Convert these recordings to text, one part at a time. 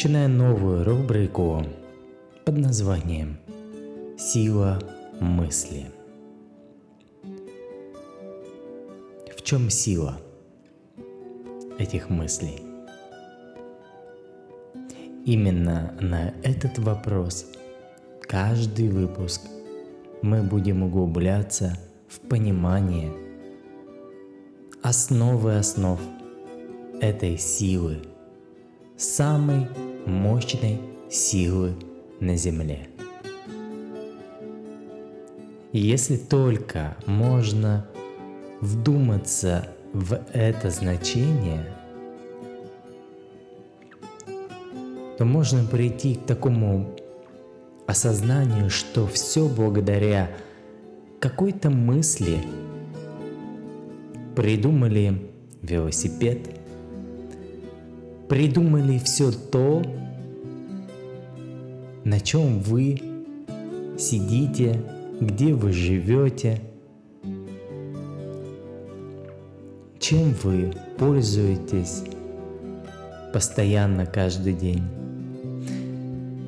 Я начинаю новую рубрику под названием «Сила мысли». В чем сила этих мыслей? Именно на этот вопрос каждый выпуск мы будем углубляться в понимание – основы основ этой силы, самой мощной силы на Земле. Если только можно вдуматься в это значение, то можно прийти к такому осознанию, что все благодаря какой-то мысли – придумали велосипед, придумали все то, на чем вы сидите, где вы живете, чем вы пользуетесь постоянно каждый день.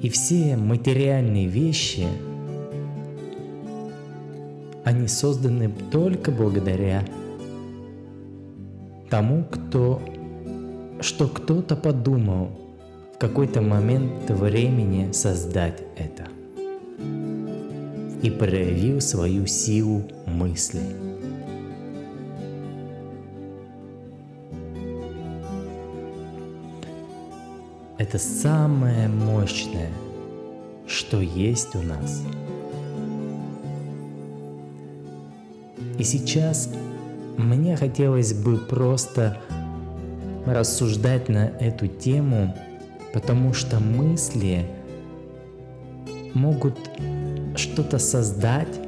И все материальные вещи, они созданы только благодаря тому, кто, что кто-то подумал в какой-то момент времени создать это и проявил свою силу мысли. Это самое мощное, что есть у нас. И сейчас мне хотелось бы просто рассуждать на эту тему, потому что мысли могут что-то создать,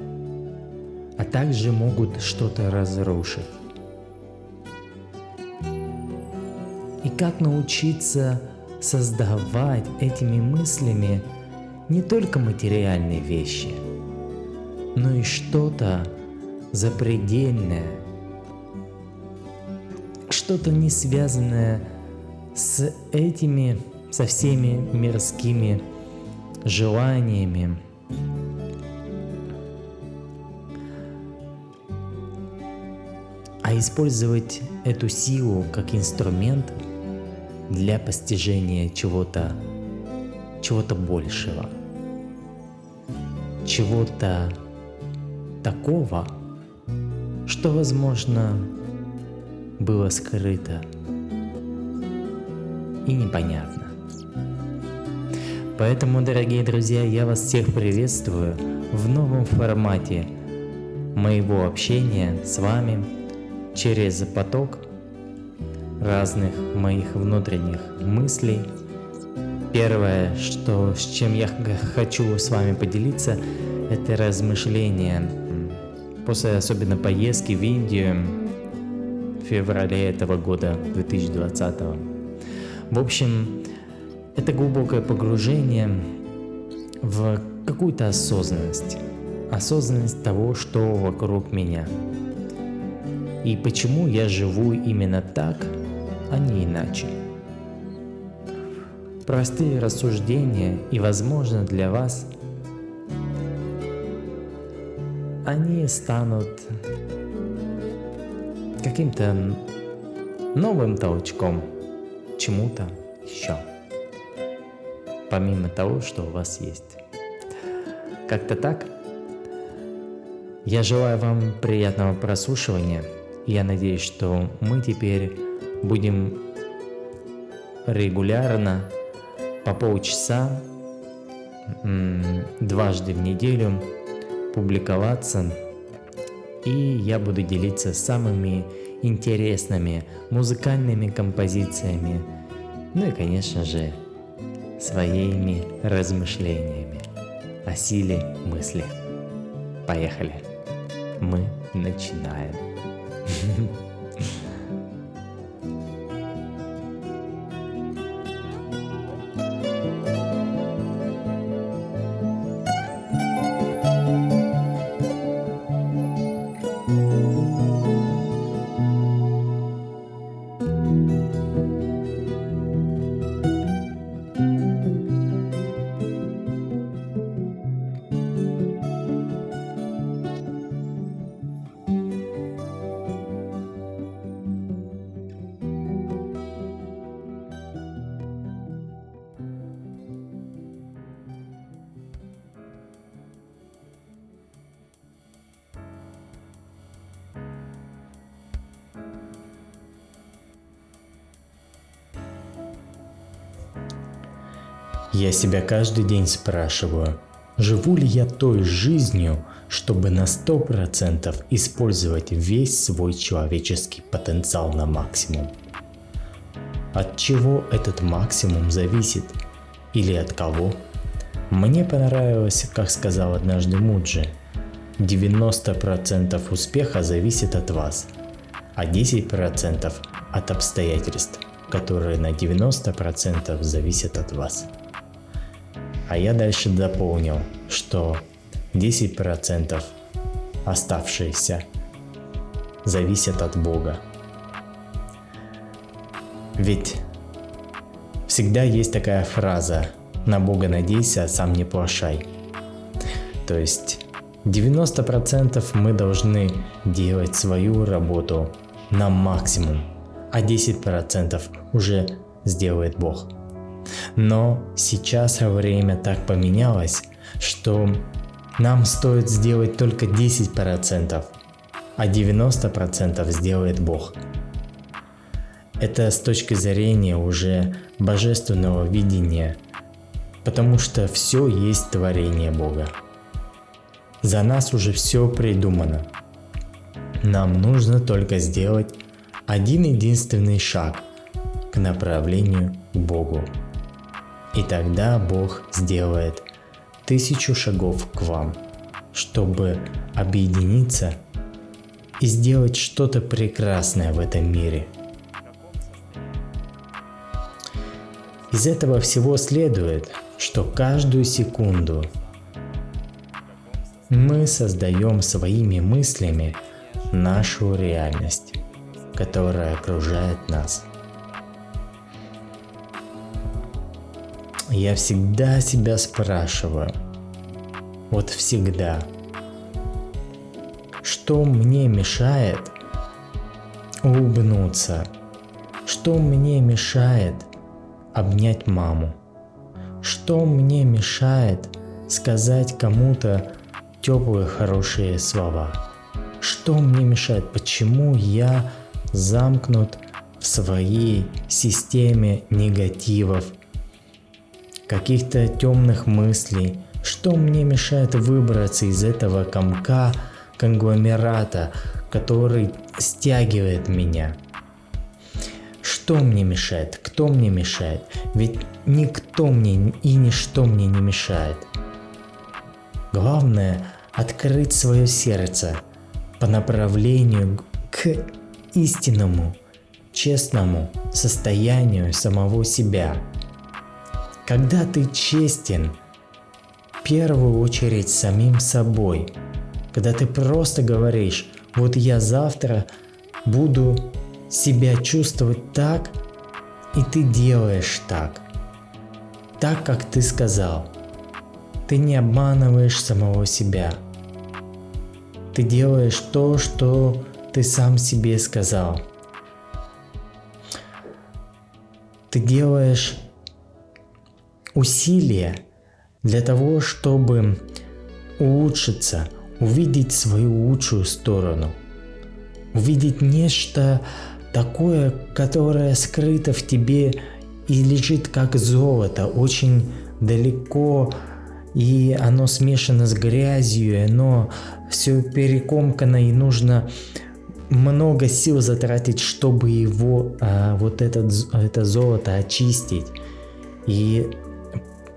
а также могут что-то разрушить. И как научиться создавать этими мыслями не только материальные вещи, но и что-то запредельное – что-то не связанное с этими, со всеми мирскими желаниями. А использовать эту силу как инструмент для постижения чего-то чего-то большего, чего-то такого, что, возможно, было скрыто и непонятно. Поэтому, дорогие друзья, я вас всех приветствую в новом формате моего общения с вами через поток разных моих внутренних мыслей. Первое, что, с чем я хочу с вами поделиться, это размышления после особенно поездки в Индию, феврале этого года, 2020. В общем, это глубокое погружение в какую-то осознанность. Осознанность того, что вокруг меня. И почему я живу именно так, а не иначе. Простые рассуждения и, возможно, для вас они станут каким-то новым толчком чему-то еще. Помимо того, что у вас есть. Как-то так. Я желаю вам приятного прослушивания. Я надеюсь, что мы теперь будем регулярно по полчаса дважды в неделю публиковаться и я буду делиться самыми интересными музыкальными композициями, ну и, конечно же, своими размышлениями о силе мысли. Поехали! Мы начинаем. себя каждый день спрашиваю, живу ли я той жизнью, чтобы на 100% использовать весь свой человеческий потенциал на максимум. От чего этот максимум зависит? Или от кого? Мне понравилось, как сказал однажды Муджи, 90% успеха зависит от вас, а 10% от обстоятельств, которые на 90% зависят от вас. А я дальше дополнил, что 10% оставшиеся зависят от Бога. Ведь всегда есть такая фраза «на Бога надейся, а сам не плашай». То есть 90% мы должны делать свою работу на максимум, а 10% уже сделает Бог. Но сейчас время так поменялось, что нам стоит сделать только 10%, а 90% сделает Бог. Это с точки зрения уже божественного видения, потому что все есть творение Бога. За нас уже все придумано. Нам нужно только сделать один единственный шаг к направлению к Богу. И тогда Бог сделает тысячу шагов к вам, чтобы объединиться и сделать что-то прекрасное в этом мире. Из этого всего следует, что каждую секунду мы создаем своими мыслями нашу реальность, которая окружает нас – я всегда себя спрашиваю, вот всегда, что мне мешает улыбнуться, что мне мешает обнять маму, что мне мешает сказать кому-то теплые хорошие слова, что мне мешает, почему я замкнут в своей системе негативов – каких-то темных мыслей, что мне мешает выбраться из этого комка конгломерата, который стягивает меня. Что мне мешает? Кто мне мешает? Ведь никто мне и ничто мне не мешает. Главное открыть свое сердце по направлению к истинному, честному состоянию самого себя – когда ты честен, в первую очередь самим собой, когда ты просто говоришь, вот я завтра буду себя чувствовать так, и ты делаешь так, так, как ты сказал. Ты не обманываешь самого себя. Ты делаешь то, что ты сам себе сказал. Ты делаешь усилия для того, чтобы улучшиться, увидеть свою лучшую сторону, увидеть нечто такое, которое скрыто в тебе и лежит как золото, очень далеко, и оно смешано с грязью, и оно все перекомкано, и нужно много сил затратить, чтобы его, а, вот этот, это золото очистить. И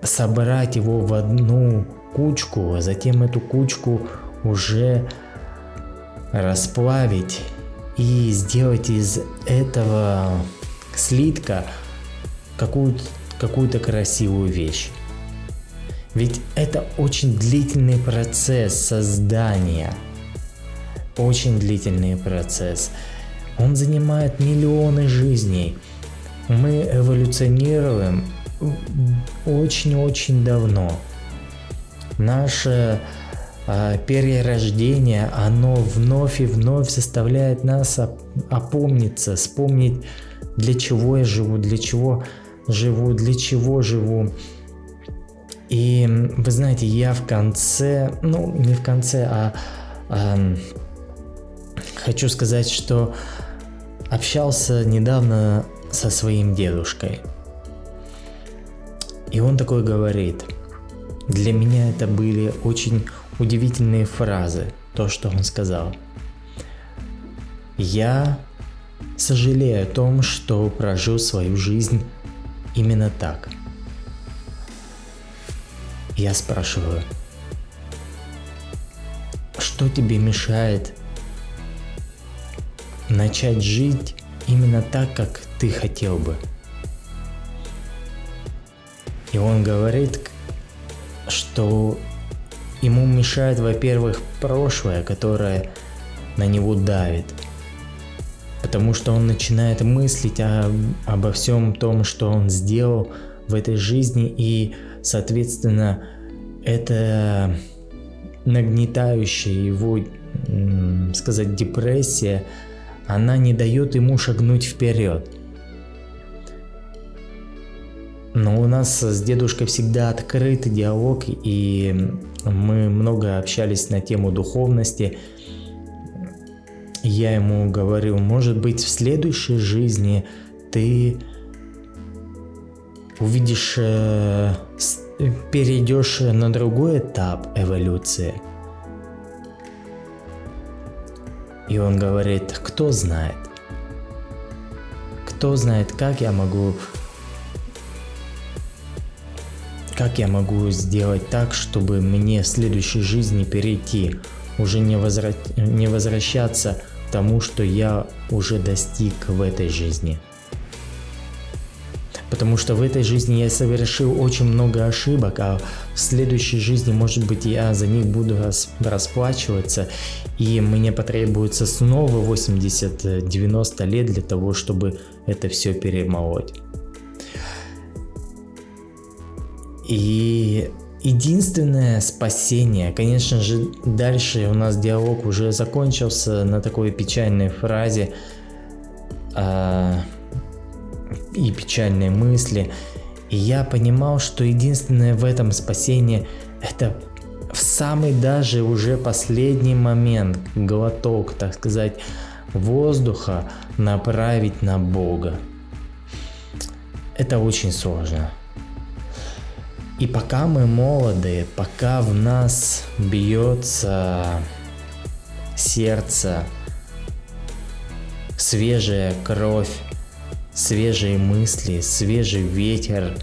собрать его в одну кучку, а затем эту кучку уже расплавить и сделать из этого слитка какую-то какую-то красивую вещь. Ведь это очень длительный процесс создания. Очень длительный процесс. Он занимает миллионы жизней. Мы эволюционируем очень-очень давно. Наше э, перерождение, оно вновь и вновь заставляет нас оп- опомниться, вспомнить, для чего я живу, для чего живу, для чего живу. И вы знаете, я в конце, ну не в конце, а э, хочу сказать, что общался недавно со своим дедушкой – И он такой говорит, для меня это были очень удивительные фразы, то, что он сказал. Я сожалею о том, что прожил свою жизнь именно так. Я спрашиваю, что тебе мешает начать жить именно так, как ты хотел бы? И он говорит, что ему мешает, во-первых, прошлое, которое на него давит. Потому что он начинает мыслить о, обо всем том, что он сделал в этой жизни, и, соответственно, это нагнетающая его, сказать, депрессия, она не дает ему шагнуть вперед. Но у нас с дедушкой всегда открытый диалог, и мы много общались на тему духовности. Я ему говорю, может быть, в следующей жизни ты увидишь, э, перейдешь на другой этап эволюции. И он говорит, кто знает? Кто знает, как я могу как я могу сделать так, чтобы мне в следующей жизни перейти, уже не, возра... не возвращаться к тому, что я уже достиг в этой жизни? Потому что в этой жизни я совершил очень много ошибок, а в следующей жизни, может быть, я за них буду расплачиваться, и мне потребуется снова 80-90 лет для того, чтобы это все перемолоть. И единственное спасение, конечно же, дальше у нас диалог уже закончился на такой печальной фразе э, и печальные мысли. И я понимал, что единственное в этом спасение это в самый даже уже последний момент, глоток, так сказать, воздуха направить на Бога. Это очень сложно. И пока мы молоды, пока в нас бьется сердце, свежая кровь, свежие мысли, свежий ветер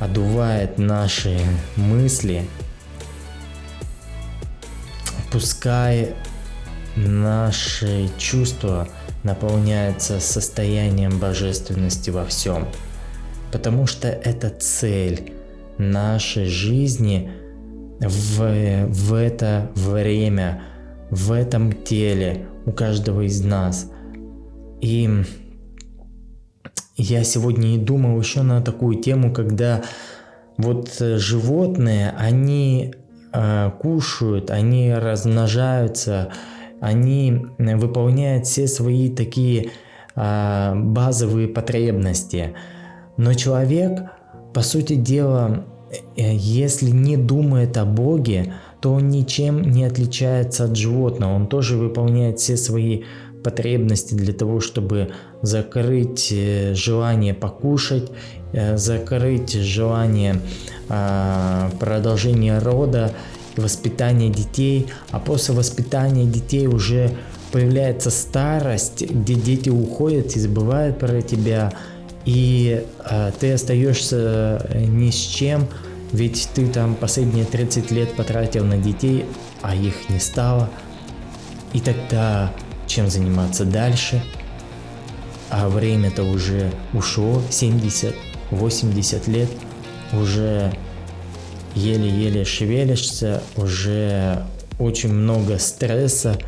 одувает наши мысли, пускай наши чувства наполняются состоянием божественности во всем. Потому что это цель нашей жизни в, в это время, в этом теле у каждого из нас. И я сегодня и думал еще на такую тему, когда вот животные, они э, кушают, они размножаются, они выполняют все свои такие э, базовые потребности. Но человек по сути дела, э, если не думает о Боге, то он ничем не отличается от животного. Он тоже выполняет все свои потребности для того, чтобы закрыть э, желание покушать, э, закрыть желание а, продолжения рода, воспитания детей, а после воспитания детей уже появляется старость, где дети уходят и забывают про тебя, и э, ты остаешься ни с чем, ведь ты там последние 30 лет потратил на детей, а их не стало. И тогда чем заниматься дальше? А время-то уже ушло, 70-80 лет, уже еле-еле шевелишься, уже очень много стресса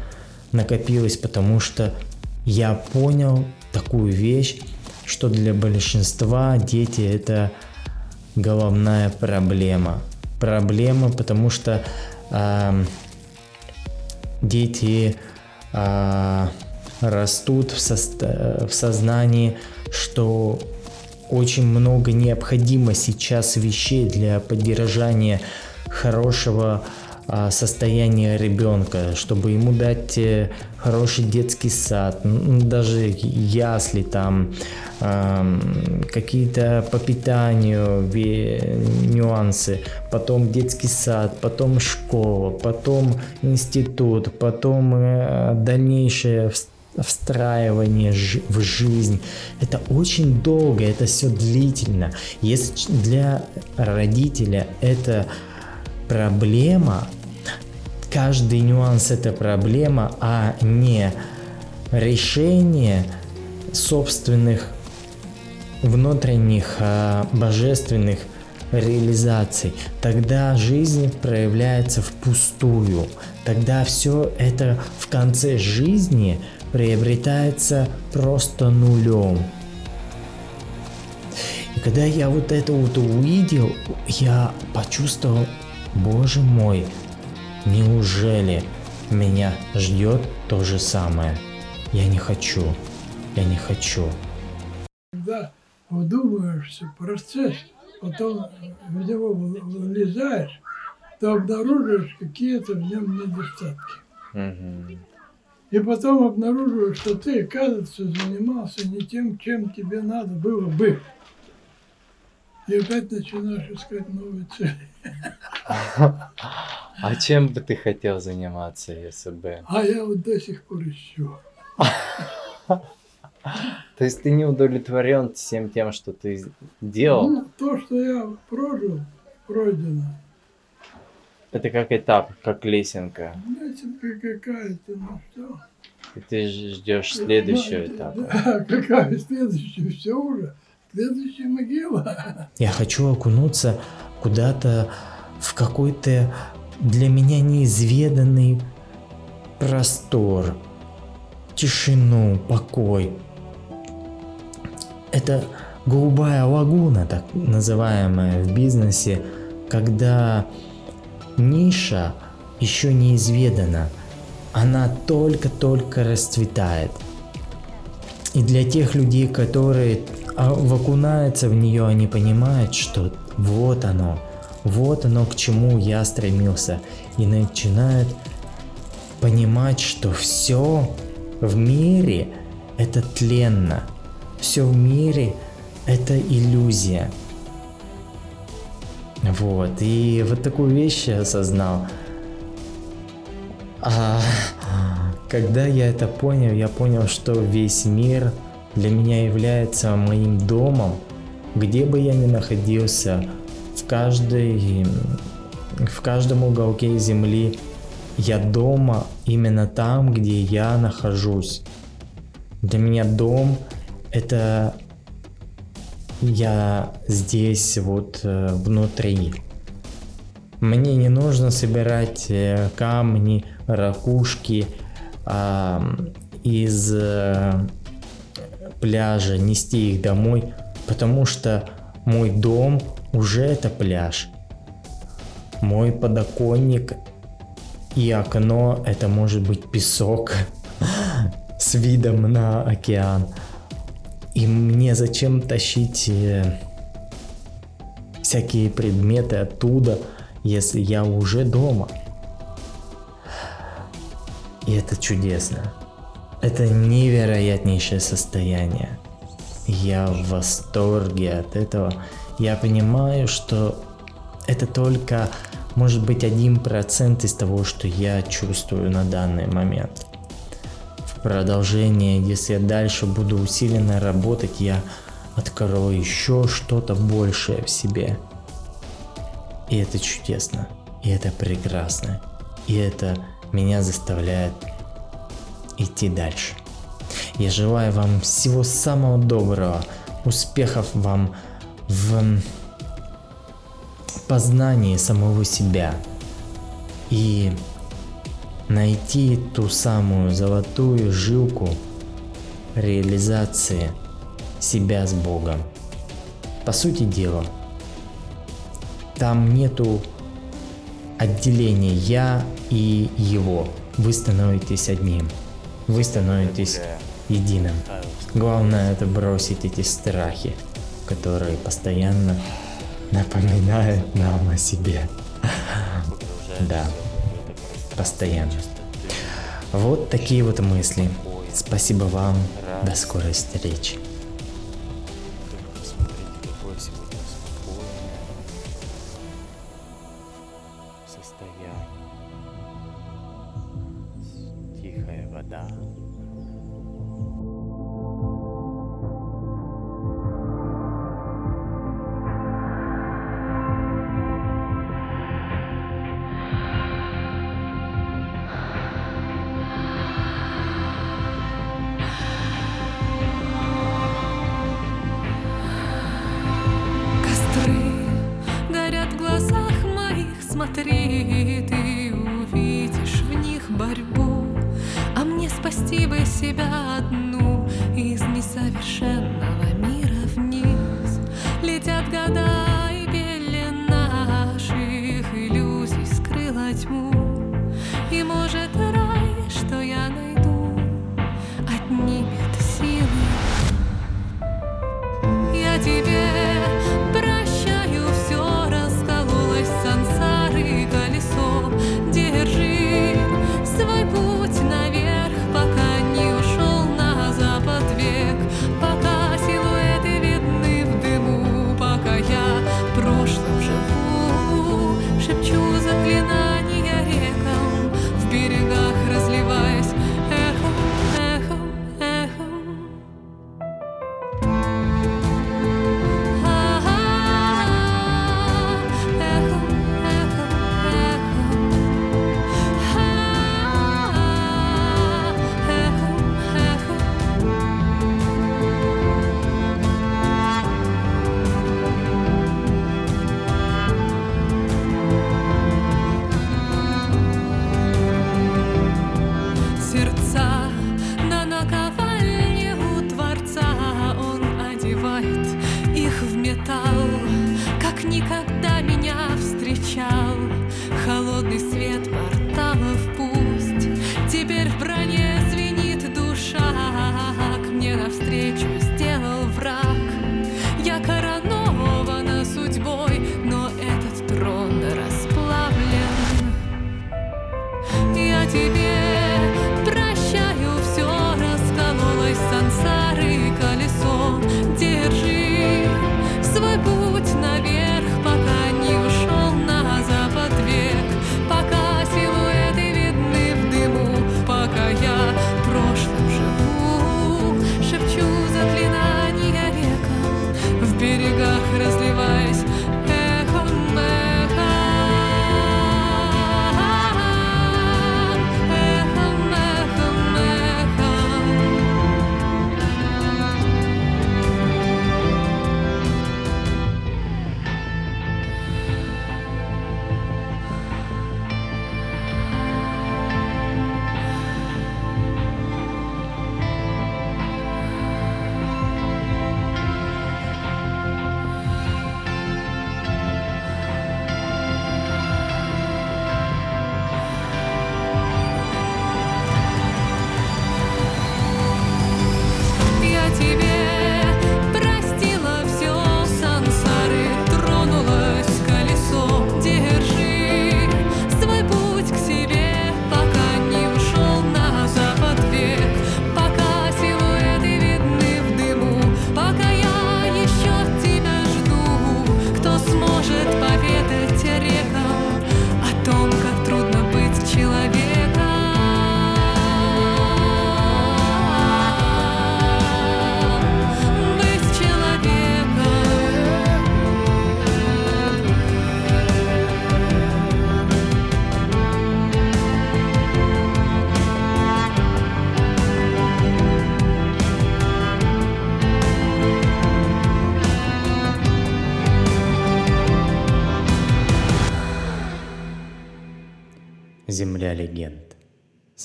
накопилось, потому что я понял такую вещь, что для большинства дети это головная проблема. Проблема, потому что э, дети э, растут в, со- в сознании, что очень много необходимо сейчас вещей для поддержания хорошего а, состояние ребенка, чтобы ему дать э, хороший детский сад, даже ясли там, какие-то по питанию нюансы, потом детский сад, потом школа, потом институт, потом э, дальнейшее встраивание в жизнь. Это очень долго, это все длительно. Если для родителя это проблема, каждый нюанс это проблема, а не решение собственных внутренних а, божественных реализаций, тогда жизнь проявляется впустую. Тогда все это в конце жизни приобретается просто нулем. И когда я вот это вот увидел, я почувствовал, боже мой, неужели меня ждет то же самое? Я не хочу, я не хочу. Да вдумаешься в процесс, потом в него влезаешь, то обнаруживаешь какие-то в нем недостатки. Угу. И потом обнаруживаешь, что ты, оказывается, занимался не тем, чем тебе надо было бы. И опять начинаешь искать новые цели. А чем бы ты хотел заниматься, если бы? А я вот до сих пор ищу. То есть ты не удовлетворен всем тем, что ты делал? Ну, то, что я прожил, пройдено. Это как этап, как лесенка. Лесенка какая-то, ну что. И ты ждешь следующего этапа. Да, какая следующая? Все уже. Следующая могила. Я хочу окунуться куда-то в какой-то для меня неизведанный простор, тишину, покой это голубая лагуна, так называемая в бизнесе, когда ниша еще не изведана, она только-только расцветает. И для тех людей, которые окунаются в нее, они понимают, что вот оно, вот оно, к чему я стремился. И начинают понимать, что все в мире это тленно – все в мире это иллюзия. Вот, и вот такую вещь я осознал. А когда я это понял, я понял, что весь мир для меня является моим домом, где бы я ни находился, в каждой, в каждом уголке земли, я дома именно там, где я нахожусь. Для меня дом это я здесь вот э, внутри. Мне не нужно собирать э, камни, ракушки э, из э, пляжа, нести их домой, потому что мой дом уже это пляж. Мой подоконник и окно это может быть песок с видом на океан. И мне зачем тащить э, всякие предметы оттуда, если я уже дома? И это чудесно. Это невероятнейшее состояние. Я в восторге от этого. Я понимаю, что это только может быть один процент из того, что я чувствую на данный момент продолжение, если я дальше буду усиленно работать, я открою еще что-то большее в себе. И это чудесно, и это прекрасно, и это меня заставляет идти дальше. Я желаю вам всего самого доброго, успехов вам в познании самого себя и найти ту самую золотую жилку реализации себя с Богом. По сути дела, там нету отделения я и его. Вы становитесь одним. Вы становитесь единым. Главное это бросить эти страхи, которые постоянно напоминают нам о себе. Да. постоянно. Вот такие вот мысли. Спасибо вам. До скорой встречи.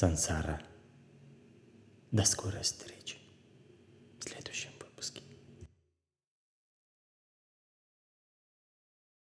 Земля легенд. Сансара. До скорой встречи.